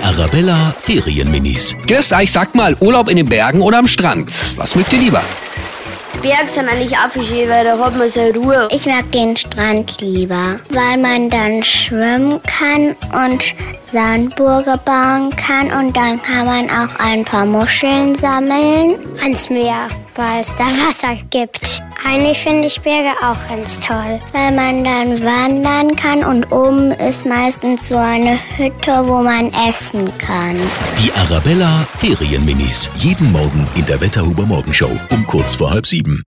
Arabella Ferienminis. Grüß euch, sag mal, Urlaub in den Bergen oder am Strand? Was mögt ihr lieber? Berg sind eigentlich auch viel schön, weil da hat man seine Ruhe. Ich mag den Strand lieber, weil man dann schwimmen kann und Sandburge bauen kann und dann kann man auch ein paar Muscheln sammeln. Ans Meer, weil es da Wasser gibt. Eigentlich finde ich Berge auch ganz toll, weil man dann wandern kann und oben ist meistens so eine Hütte, wo man essen kann. Die Arabella Ferienminis. Jeden Morgen in der Wetterhuber Morgenshow um kurz vor halb sieben.